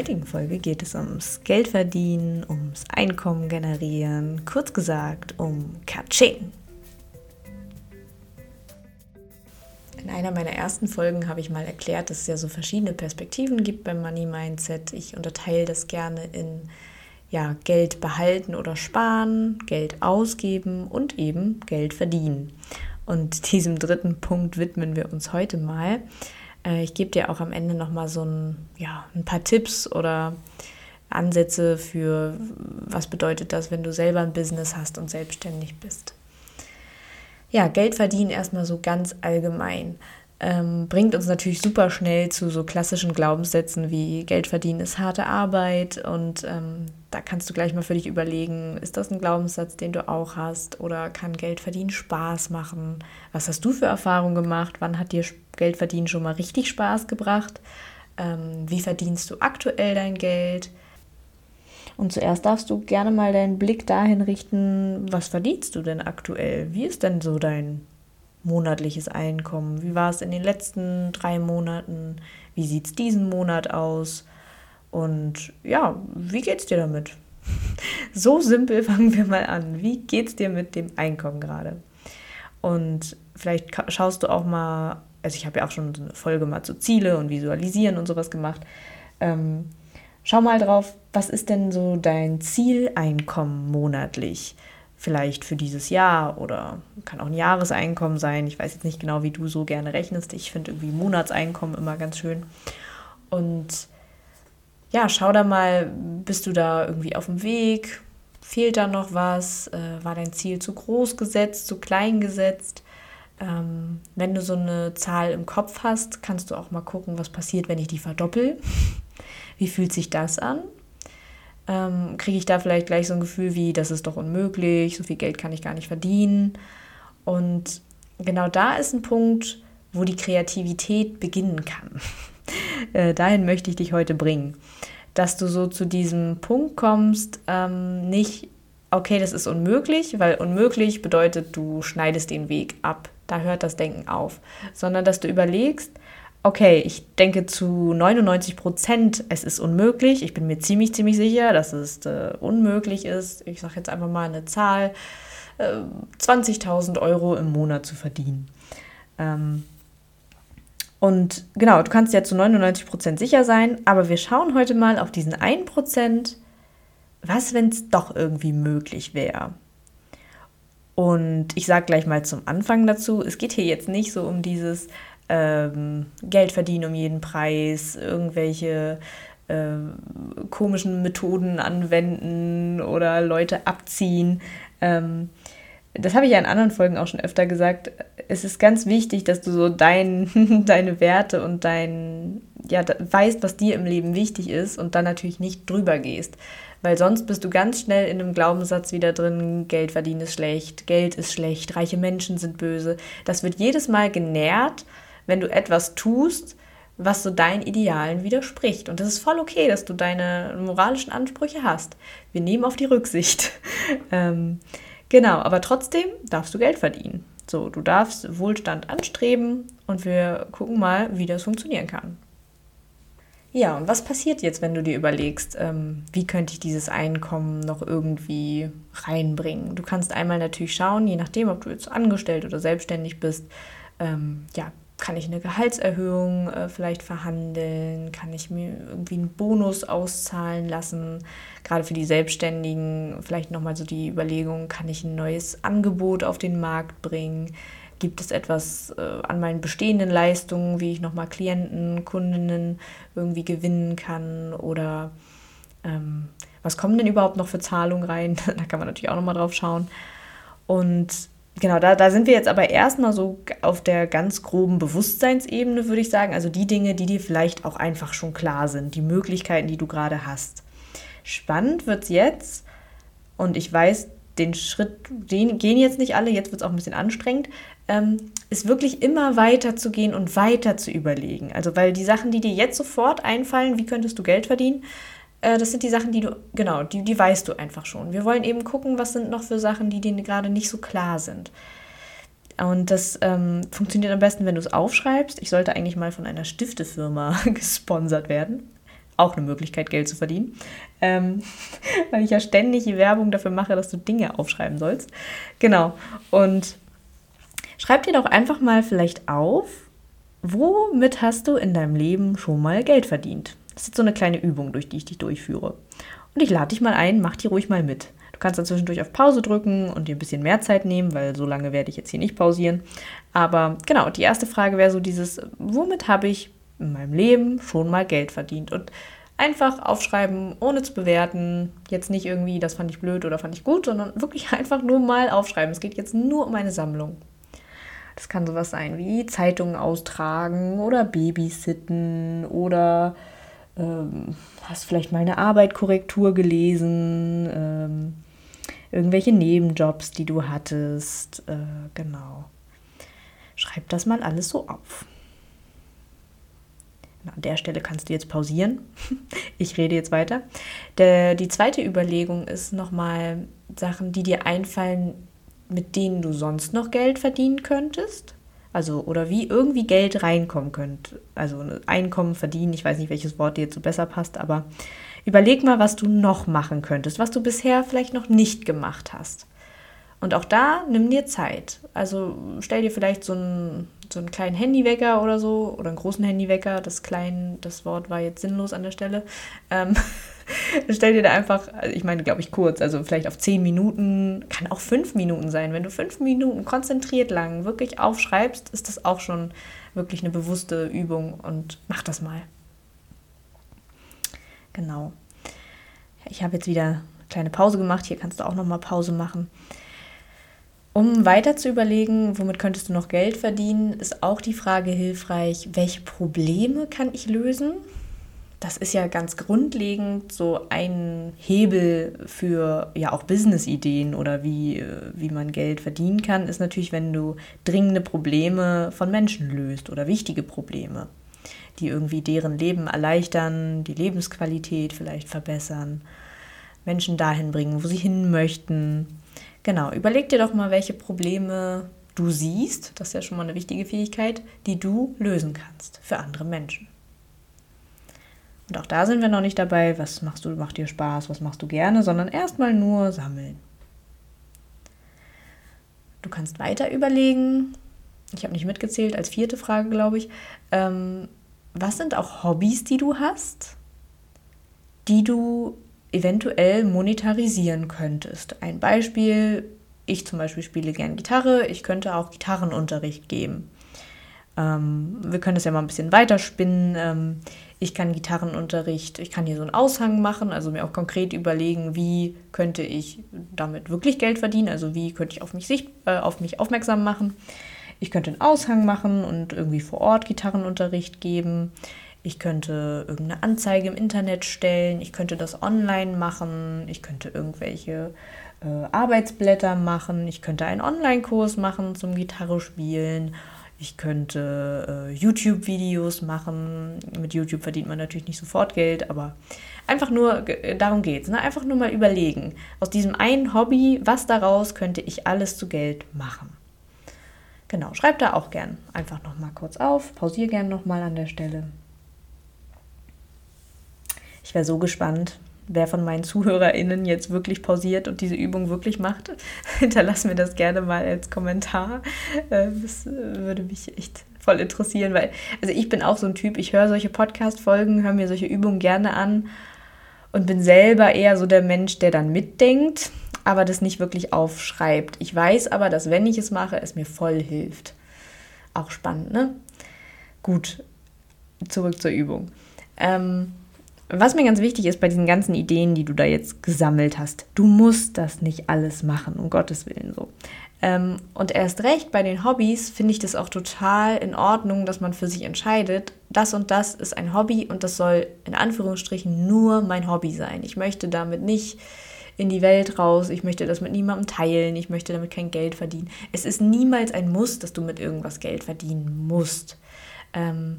heutigen Folge geht es ums Geldverdienen, ums Einkommen generieren, kurz gesagt um Katsching. In einer meiner ersten Folgen habe ich mal erklärt, dass es ja so verschiedene Perspektiven gibt beim Money Mindset. Ich unterteile das gerne in ja, Geld behalten oder sparen, Geld ausgeben und eben Geld verdienen. Und diesem dritten Punkt widmen wir uns heute mal. Äh, ich gebe dir auch am Ende nochmal so ein, ja, ein paar Tipps oder Ansätze für, was bedeutet das, wenn du selber ein Business hast und selbstständig bist. Ja, Geld verdienen erstmal so ganz allgemein ähm, bringt uns natürlich super schnell zu so klassischen Glaubenssätzen wie Geld verdienen ist harte Arbeit und ähm, da kannst du gleich mal für dich überlegen, ist das ein Glaubenssatz, den du auch hast oder kann Geld verdienen Spaß machen? Was hast du für Erfahrungen gemacht? Wann hat dir Geld verdienen schon mal richtig Spaß gebracht? Ähm, wie verdienst du aktuell dein Geld? Und zuerst darfst du gerne mal deinen Blick dahin richten, was verdienst du denn aktuell? Wie ist denn so dein monatliches Einkommen? Wie war es in den letzten drei Monaten? Wie sieht es diesen Monat aus? Und ja, wie geht's dir damit? So simpel fangen wir mal an. Wie geht's dir mit dem Einkommen gerade? Und vielleicht schaust du auch mal, also ich habe ja auch schon eine Folge mal zu Ziele und Visualisieren und sowas gemacht. Ähm, schau mal drauf, was ist denn so dein Zieleinkommen monatlich? vielleicht für dieses Jahr oder kann auch ein Jahreseinkommen sein. Ich weiß jetzt nicht genau, wie du so gerne rechnest. Ich finde irgendwie Monatseinkommen immer ganz schön. Und ja, schau da mal, bist du da irgendwie auf dem Weg? Fehlt da noch was? Äh, war dein Ziel zu groß gesetzt, zu klein gesetzt? Ähm, wenn du so eine Zahl im Kopf hast, kannst du auch mal gucken, was passiert, wenn ich die verdoppel. Wie fühlt sich das an? ähm, kriege ich da vielleicht gleich so ein Gefühl wie, das ist doch unmöglich, so viel Geld kann ich gar nicht verdienen. Und genau da ist ein Punkt, wo die Kreativität beginnen kann. äh, dahin möchte ich dich heute bringen. Dass du so zu diesem Punkt kommst, ähm, nicht, okay, das ist unmöglich, weil unmöglich bedeutet, du schneidest den Weg ab. Da hört das Denken auf. Sondern dass du überlegst, okay, ich denke zu 99 Prozent, es ist unmöglich. Ich bin mir ziemlich, ziemlich sicher, dass es äh, unmöglich ist. Ich sage jetzt einfach mal eine Zahl, äh, 20.000 Euro im Monat zu verdienen. Ähm, und genau, du kannst ja zu 99 Prozent sicher sein, aber wir schauen heute mal auf diesen 1 Prozent, was, wenn es doch irgendwie möglich wäre. Und ich sage gleich mal zum Anfang dazu, es geht hier jetzt nicht so um dieses, ähm, Geld verdienen um jeden Preis, irgendwelche äh, komischen Methoden anwenden oder Leute abziehen. Ähm, das habe ich ja in anderen Folgen auch schon öfter gesagt. Es ist ganz wichtig, dass du so dein, deine Werte und dein, ja, weißt, was dir im Leben wichtig ist und dann natürlich nicht drüber gehst. Weil sonst bist du ganz schnell in einem Glaubenssatz wieder drin, Geld verdienen ist schlecht, Geld ist schlecht, reiche Menschen sind böse. Das wird jedes Mal genährt wenn du etwas tust, was so deinen Idealen widerspricht. Und das ist voll okay, dass du deine moralischen Ansprüche hast. Wir nehmen auf die Rücksicht. ähm, genau, aber trotzdem darfst du Geld verdienen. So, du darfst Wohlstand anstreben und wir gucken mal, wie das funktionieren kann. Ja, und was passiert jetzt, wenn du dir überlegst, ähm, wie könnte ich dieses Einkommen noch irgendwie reinbringen? Du kannst einmal natürlich schauen, je nachdem, ob du jetzt angestellt oder selbstständig bist, ähm, ja, kann ich eine Gehaltserhöhung äh, vielleicht verhandeln? Kann ich mir irgendwie einen Bonus auszahlen lassen? Gerade für die Selbstständigen vielleicht nochmal so die Überlegung, kann ich ein neues Angebot auf den Markt bringen? Gibt es etwas äh, an meinen bestehenden Leistungen, wie ich nochmal Klienten, Kundinnen irgendwie gewinnen kann? Oder ähm, was kommen denn überhaupt noch für Zahlungen rein? da kann man natürlich auch nochmal drauf schauen. Und genau, da, da sind wir jetzt aber erstmal so auf der ganz groben Bewusstseinsebene, würde ich sagen. Also die Dinge, die dir vielleicht auch einfach schon klar sind, die Möglichkeiten, die du gerade hast. Spannend wird es jetzt, und ich weiß, den Schritt, den gehen jetzt nicht alle, jetzt wird es auch ein bisschen anstrengend, ähm, ist wirklich immer weiter zu gehen und weiter zu überlegen. Also, weil die Sachen, die dir jetzt sofort einfallen, wie könntest du Geld verdienen, äh, das sind die Sachen, die du, genau, die, die weißt du einfach schon. Wir wollen eben gucken, was sind noch für Sachen, die dir gerade nicht so klar sind. Und das ähm, funktioniert am besten, wenn du es aufschreibst. Ich sollte eigentlich mal von einer Stiftefirma gesponsert werden. auch eine Möglichkeit, Geld zu verdienen. Ähm, weil ich ja ständig die Werbung dafür mache, dass du Dinge aufschreiben sollst. Genau. Und schreib dir doch einfach mal vielleicht auf, womit hast du in deinem Leben schon mal Geld verdient? Das ist jetzt so eine kleine Übung, durch die ich dich durchführe. Und ich lade dich mal ein, mach die ruhig mal mit. Du kannst dann zwischendurch auf Pause drücken und dir ein bisschen mehr Zeit nehmen, weil so lange werde ich jetzt hier nicht pausieren. Aber genau, die erste Frage wäre so dieses, womit habe ich in meinem Leben schon mal Geld verdient? Und einfach aufschreiben, ohne zu bewerten. Jetzt nicht irgendwie, das fand ich blöd oder fand ich gut, sondern wirklich einfach nur mal aufschreiben. Es geht jetzt nur um eine Sammlung. Das kann sowas sein wie Zeitungen austragen oder Babysitten oder ähm, hast vielleicht mal eine Arbeitkorrektur gelesen, ähm, irgendwelche Nebenjobs, die du hattest. Äh, genau. Schreib das mal alles so auf. An der Stelle kannst du jetzt pausieren. Ich rede jetzt weiter. Der, die zweite Überlegung ist nochmal Sachen, die dir einfallen, mit denen du sonst noch Geld verdienen könntest. Also, oder wie irgendwie Geld reinkommen könnte. Also Einkommen verdienen, ich weiß nicht, welches Wort dir jetzt so besser passt, aber überleg mal, was du noch machen könntest, was du bisher vielleicht noch nicht gemacht hast. Und auch da nimm dir Zeit. Also stell dir vielleicht so einen, so einen kleinen Handywecker oder so, oder einen großen Handywecker. Das klein, das Wort war jetzt sinnlos an der Stelle. Ähm, stell dir da einfach, also ich meine, glaube ich, kurz, also vielleicht auf zehn Minuten, kann auch fünf Minuten sein. Wenn du fünf Minuten konzentriert lang wirklich aufschreibst, ist das auch schon wirklich eine bewusste Übung und mach das mal. Genau. Ich habe jetzt wieder eine kleine Pause gemacht. Hier kannst du auch noch mal Pause machen. Um weiter zu überlegen, womit könntest du noch Geld verdienen, ist auch die Frage hilfreich, welche Probleme kann ich lösen? das ist ja ganz grundlegend so ein Hebel für ja auch Business-Ideen oder wie, wie man Geld verdienen kann, ist natürlich, wenn du dringende Probleme von Menschen löst oder wichtige Probleme, die irgendwie deren Leben erleichtern, die Lebensqualität vielleicht verbessern, Menschen dahin bringen, wo sie hin möchten. Genau, überleg dir doch mal, welche Probleme du siehst, das ist ja schon mal eine wichtige Fähigkeit, die du lösen kannst für andere Menschen. Und auch da sind wir noch nicht dabei, was machst du, macht dir Spaß, was machst du gerne, sondern erstmal nur sammeln. Du kannst weiter überlegen, ich habe nicht mitgezählt, als vierte Frage, glaube ich, ähm, was sind auch Hobbys, die du hast, die du eventuell monetarisieren könntest? Ein Beispiel, ich zum Beispiel spiele gern Gitarre, ich könnte auch Gitarrenunterricht geben. Ähm, wir können das ja mal ein bisschen weiterspinnen. Ähm, ich kann Gitarrenunterricht, ich kann hier so einen Aushang machen, also mir auch konkret überlegen, wie könnte ich damit wirklich Geld verdienen, also wie könnte ich auf mich, sicht, äh, auf mich aufmerksam machen. Ich könnte einen Aushang machen und irgendwie vor Ort Gitarrenunterricht geben. Ich könnte irgendeine Anzeige im Internet stellen. Ich könnte das online machen. Ich könnte irgendwelche äh, Arbeitsblätter machen. Ich könnte einen Online-Kurs machen zum Gitarre spielen ich könnte äh, YouTube-Videos machen. Mit YouTube verdient man natürlich nicht sofort Geld, aber einfach nur, darum geht es. Ne? Einfach nur mal überlegen, aus diesem einen Hobby, was daraus könnte ich alles zu Geld machen. Genau, schreib da auch gern einfach nochmal kurz auf, pausiere gern nochmal an der Stelle. Ich wäre so gespannt, wer von meinen ZuhörerInnen jetzt wirklich pausiert und diese Übung wirklich macht, hinterlass mir das gerne mal als Kommentar. Äh, das äh, würde mich echt voll interessieren, weil, also ich bin auch so ein Typ, ich höre solche Podcast-Folgen, höre mir solche Übungen gerne an und bin selber eher so der Mensch, der dann mitdenkt, aber das nicht wirklich aufschreibt. Ich weiß aber, dass wenn ich es mache, es mir voll hilft. Auch spannend, ne? Gut, zurück zur Übung. Ähm, was mir ganz wichtig ist bei diesen ganzen Ideen, die du da jetzt gesammelt hast, du musst das nicht alles machen, um Gottes Willen so. Ähm, und erst recht bei den Hobbys finde ich das auch total in Ordnung, dass man für sich entscheidet, das und das ist ein Hobby und das soll in Anführungsstrichen nur mein Hobby sein. Ich möchte damit nicht in die Welt raus, ich möchte das mit niemandem teilen, ich möchte damit kein Geld verdienen. Es ist niemals ein Muss, dass du mit irgendwas Geld verdienen musst. Ähm,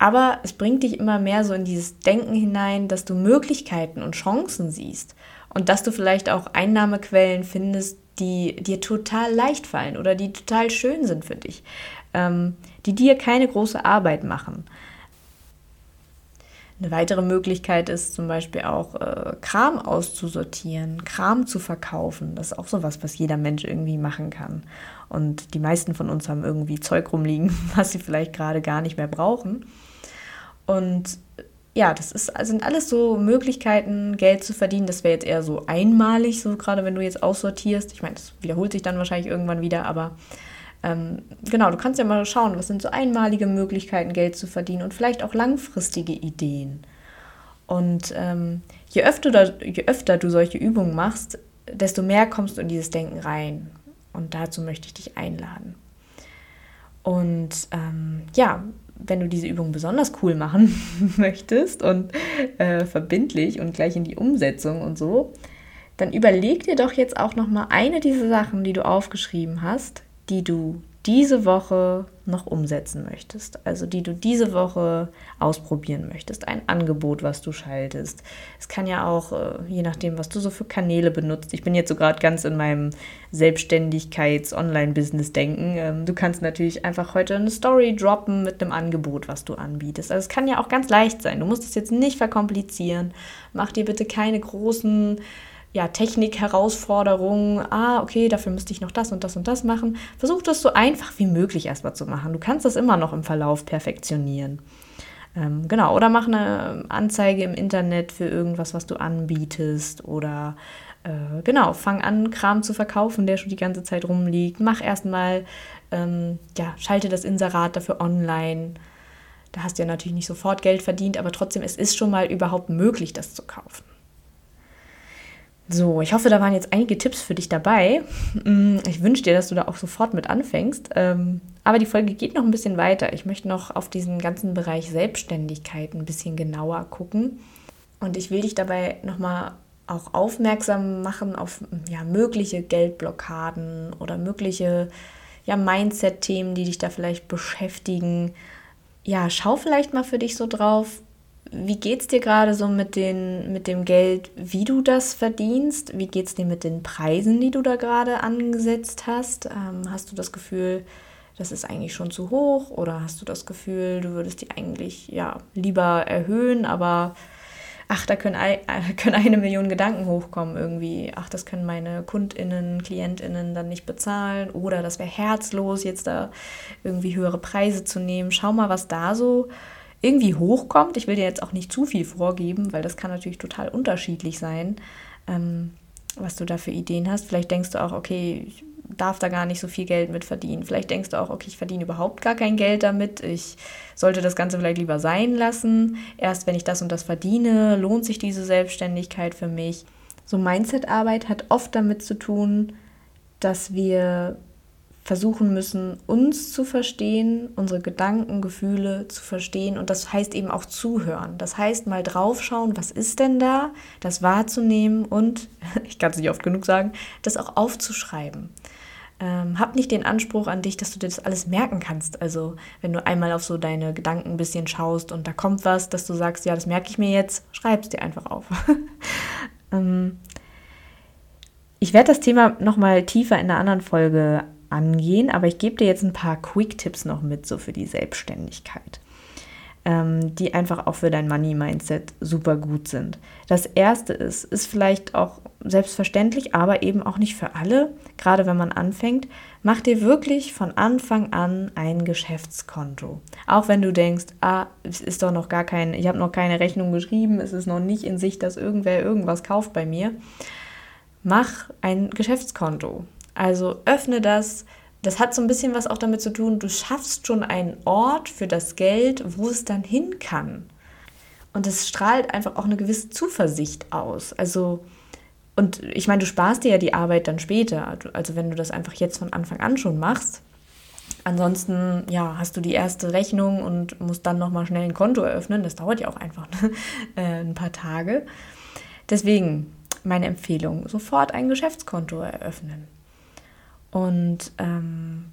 aber es bringt dich immer mehr so in dieses Denken hinein, dass du Möglichkeiten und Chancen siehst und dass du vielleicht auch Einnahmequellen findest, die dir total leicht fallen oder die total schön sind für dich, ähm, die dir keine große Arbeit machen. Eine weitere Möglichkeit ist zum Beispiel auch äh, Kram auszusortieren, Kram zu verkaufen. Das ist auch sowas, was jeder Mensch irgendwie machen kann. Und die meisten von uns haben irgendwie Zeug rumliegen, was sie vielleicht gerade gar nicht mehr brauchen. Und ja, das ist, sind alles so Möglichkeiten, Geld zu verdienen. Das wäre jetzt eher so einmalig, so gerade wenn du jetzt aussortierst. Ich meine, das wiederholt sich dann wahrscheinlich irgendwann wieder, aber ähm, genau, du kannst ja mal schauen, was sind so einmalige Möglichkeiten, Geld zu verdienen und vielleicht auch langfristige Ideen. Und ähm, je, öfter, je öfter du solche Übungen machst, desto mehr kommst du in dieses Denken rein. Und dazu möchte ich dich einladen. Und ähm, ja, wenn du diese Übung besonders cool machen möchtest und äh, verbindlich und gleich in die Umsetzung und so, dann überleg dir doch jetzt auch noch mal eine dieser Sachen, die du aufgeschrieben hast, die du diese Woche noch umsetzen möchtest, also die du diese Woche ausprobieren möchtest, ein Angebot, was du schaltest. Es kann ja auch, äh, je nachdem, was du so für Kanäle benutzt. Ich bin jetzt so gerade ganz in meinem Selbstständigkeits-Online-Business-Denken. Ähm, du kannst natürlich einfach heute eine Story droppen mit einem Angebot, was du anbietest. Also es kann ja auch ganz leicht sein. Du musst es jetzt nicht verkomplizieren. Mach dir bitte keine großen ja, Technik-Herausforderungen, ah, okay, dafür müsste ich noch das und das und das machen. Versuch das so einfach wie möglich erstmal zu machen. Du kannst das immer noch im Verlauf perfektionieren. Ähm, genau, oder mach eine Anzeige im Internet für irgendwas, was du anbietest oder äh, genau, fang an, Kram zu verkaufen, der schon die ganze Zeit rumliegt. Mach erstmal, ähm, ja, schalte das Inserat dafür online. Da hast du ja natürlich nicht sofort Geld verdient, aber trotzdem, es ist schon mal überhaupt möglich, das zu kaufen. So, ich hoffe, da waren jetzt einige Tipps für dich dabei. Mm, ich wünsche dir, dass du da auch sofort mit anfängst. Ähm, aber die Folge geht noch ein bisschen weiter. Ich möchte noch auf diesen ganzen Bereich Selbstständigkeit ein bisschen genauer gucken. Und ich will dich dabei nochmal auch aufmerksam machen auf ja, mögliche Geldblockaden oder mögliche ja, Mindset-Themen, die dich da vielleicht beschäftigen. Ja, schau vielleicht mal für dich so drauf, wie geht es dir gerade so mit, den, mit dem Geld, wie du das verdienst? Wie geht es dir mit den Preisen, die du da gerade angesetzt hast? Ähm, hast du das Gefühl, das ist eigentlich schon zu hoch? Oder hast du das Gefühl, du würdest die eigentlich ja, lieber erhöhen, aber ach, da können, können eine Million Gedanken hochkommen irgendwie. Ach, das können meine KundInnen, KlientInnen dann nicht bezahlen. Oder das wäre herzlos, jetzt da irgendwie höhere Preise zu nehmen. Schau mal, was da so irgendwie hochkommt. Ich will dir jetzt auch nicht zu viel vorgeben, weil das kann natürlich total unterschiedlich sein, ähm, was du da für Ideen hast. Vielleicht denkst du auch, okay, ich darf da gar nicht so viel Geld mit verdienen. Vielleicht denkst du auch, okay, ich verdiene überhaupt gar kein Geld damit. Ich sollte das Ganze vielleicht lieber sein lassen. Erst wenn ich das und das verdiene, lohnt sich diese Selbstständigkeit für mich. So Mindset-Arbeit hat oft damit zu tun, dass wir versuchen müssen, uns zu verstehen, unsere Gedanken, Gefühle zu verstehen. Und das heißt eben auch zuhören. Das heißt mal draufschauen, was ist denn da, das wahrzunehmen und, ich kann es nicht oft genug sagen, das auch aufzuschreiben. Ähm, hab nicht den Anspruch an dich, dass du dir das alles merken kannst. Also wenn du einmal auf so deine Gedanken ein bisschen schaust und da kommt was, dass du sagst, ja, das merke ich mir jetzt, schreib es dir einfach auf. ähm, ich werde das Thema nochmal tiefer in einer anderen Folge angehen, aber ich gebe dir jetzt ein paar Quick-Tipps noch mit, so für die Selbstständigkeit, ähm, die einfach auch für dein Money-Mindset super gut sind. Das erste ist, ist vielleicht auch selbstverständlich, aber eben auch nicht für alle, gerade wenn man anfängt, mach dir wirklich von Anfang an ein Geschäftskonto. Auch wenn du denkst, ah, es ist doch noch gar kein, ich habe noch keine Rechnung geschrieben, es ist noch nicht in Sicht, dass irgendwer irgendwas kauft bei mir. Mach ein Geschäftskonto. Also öffne das. Das hat so ein bisschen was auch damit zu tun, du schaffst schon einen Ort für das Geld, wo es dann hin kann. Und es strahlt einfach auch eine gewisse Zuversicht aus. Also, und ich meine, du sparst dir ja die Arbeit dann später. Also, wenn du das einfach jetzt von Anfang an schon machst. Ansonsten, ja, hast du die erste Rechnung und musst dann nochmal schnell ein Konto eröffnen. Das dauert ja auch einfach ne? Äh, ein paar Tage. Deswegen meine Empfehlung: sofort ein Geschäftskonto eröffnen. Und ähm,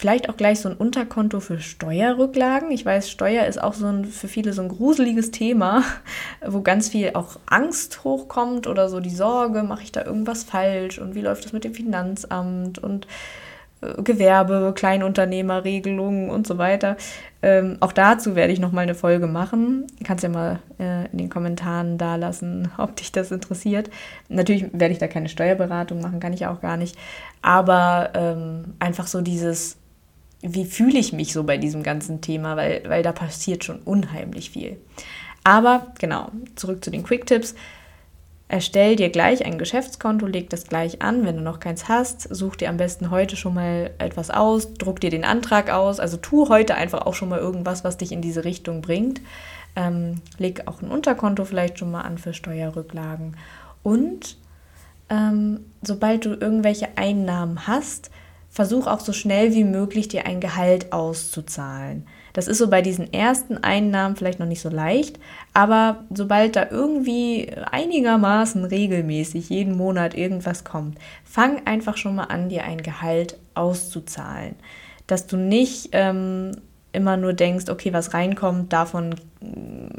vielleicht auch gleich so ein Unterkonto für Steuerrücklagen. Ich weiß, Steuer ist auch so ein, für viele so ein gruseliges Thema, wo ganz viel auch Angst hochkommt oder so die Sorge, mache ich da irgendwas falsch und wie läuft das mit dem Finanzamt und Gewerbe, Kleinunternehmerregelungen und so weiter. Ähm, auch dazu werde ich nochmal eine Folge machen. Kannst ja mal äh, in den Kommentaren da lassen, ob dich das interessiert. Natürlich werde ich da keine Steuerberatung machen, kann ich auch gar nicht. Aber ähm, einfach so dieses, wie fühle ich mich so bei diesem ganzen Thema, weil, weil da passiert schon unheimlich viel. Aber genau, zurück zu den Quick-Tipps. Erstell dir gleich ein Geschäftskonto, leg das gleich an. Wenn du noch keins hast, such dir am besten heute schon mal etwas aus, druck dir den Antrag aus. Also tu heute einfach auch schon mal irgendwas, was dich in diese Richtung bringt. Ähm, leg auch ein Unterkonto vielleicht schon mal an für Steuerrücklagen. Und ähm, sobald du irgendwelche Einnahmen hast, versuch auch so schnell wie möglich dir ein Gehalt auszuzahlen. Das ist so bei diesen ersten Einnahmen vielleicht noch nicht so leicht, aber sobald da irgendwie einigermaßen regelmäßig jeden Monat irgendwas kommt, fang einfach schon mal an, dir ein Gehalt auszuzahlen. Dass du nicht ähm, immer nur denkst, okay, was reinkommt, davon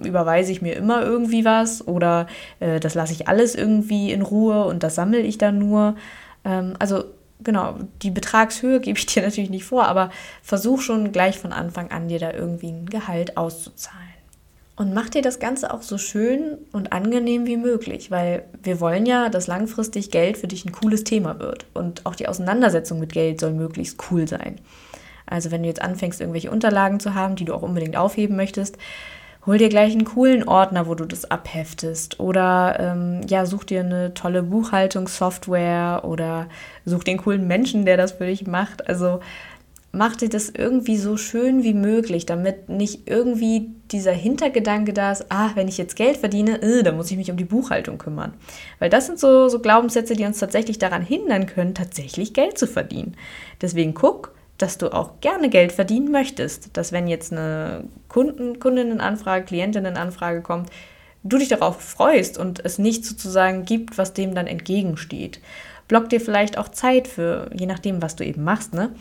überweise ich mir immer irgendwie was oder äh, das lasse ich alles irgendwie in Ruhe und das sammle ich dann nur. Ähm, also genau, die Betragshöhe gebe ich dir natürlich nicht vor, aber versuch schon gleich von Anfang an dir da irgendwie ein Gehalt auszuzahlen. Und mach dir das Ganze auch so schön und angenehm wie möglich, weil wir wollen ja, dass langfristig Geld für dich ein cooles Thema wird. Und auch die Auseinandersetzung mit Geld soll möglichst cool sein. Also wenn du jetzt anfängst, irgendwelche Unterlagen zu haben, die du auch unbedingt aufheben möchtest, hol dir gleich einen coolen Ordner, wo du das abheftest. Oder ähm, ja, such dir eine tolle Buchhaltungssoftware oder such den coolen Menschen, der das für dich macht. Also mach dir das irgendwie so schön wie möglich, damit nicht irgendwie dieser Hintergedanke da ist, ah, wenn ich jetzt Geld verdiene, äh, dann muss ich mich um die Buchhaltung kümmern. Weil das sind so, so Glaubenssätze, die uns tatsächlich daran hindern können, tatsächlich Geld zu verdienen. Deswegen guck, dass du auch gerne Geld verdienen möchtest. Dass wenn jetzt eine Kunden, Kundinnenanfrage, Klientinnenanfrage kommt, du dich darauf freust und es nicht sozusagen gibt, was dem dann entgegensteht. Block dir vielleicht auch Zeit für, je nachdem, was du eben machst, ne?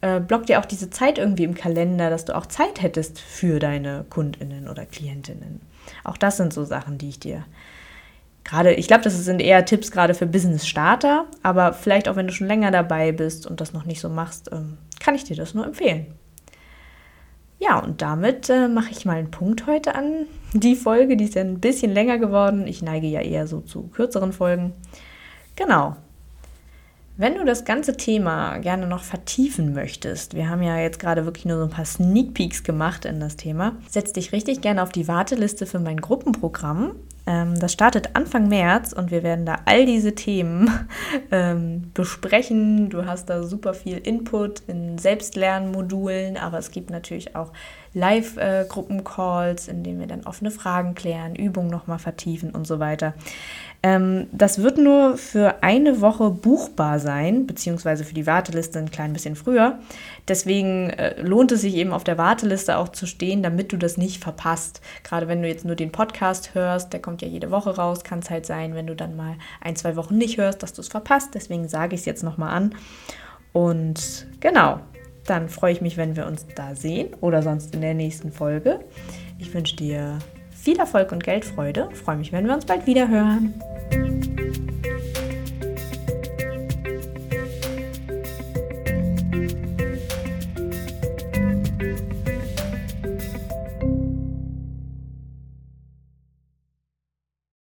Äh, block dir auch diese Zeit irgendwie im Kalender, dass du auch Zeit hättest für deine Kundinnen oder Klientinnen. Auch das sind so Sachen, die ich dir gerade, ich glaube, das sind eher Tipps gerade für Business-Starter, aber vielleicht auch wenn du schon länger dabei bist und das noch nicht so machst, ähm, kann ich dir das nur empfehlen. Ja, und damit äh, mache ich mal einen Punkt heute an die Folge. Die ist ja ein bisschen länger geworden. Ich neige ja eher so zu kürzeren Folgen. Genau. Wenn du das ganze Thema gerne noch vertiefen möchtest, wir haben ja jetzt gerade wirklich nur so ein paar Sneak Peeks gemacht in das Thema, setz dich richtig gerne auf die Warteliste für mein Gruppenprogramm. Ähm, das startet Anfang März und wir werden da all diese Themen ähm, besprechen. Du hast da super viel Input in Selbstlernmodulen, aber es gibt natürlich auch Live-Gruppencalls, in denen wir dann offene Fragen klären, Übungen nochmal vertiefen und so weiter. Ähm, das wird nur für eine Woche buchbar sein, beziehungsweise für die Warteliste ein klein bisschen früher. Deswegen äh, lohnt es sich eben auf der Warteliste auch zu stehen, damit du das nicht verpasst. Gerade wenn du jetzt nur den Podcast hörst, der kommt ja jede Woche raus, kann es halt sein, wenn du dann mal ein, zwei Wochen nicht hörst, dass du es verpasst. Deswegen sage ich es jetzt nochmal an. Und genau, dann freue ich mich, wenn wir uns da sehen oder sonst in der nächsten Folge. Ich wünsche dir viel Erfolg und Geldfreude. Freue mich, wenn wir uns bald wieder hören.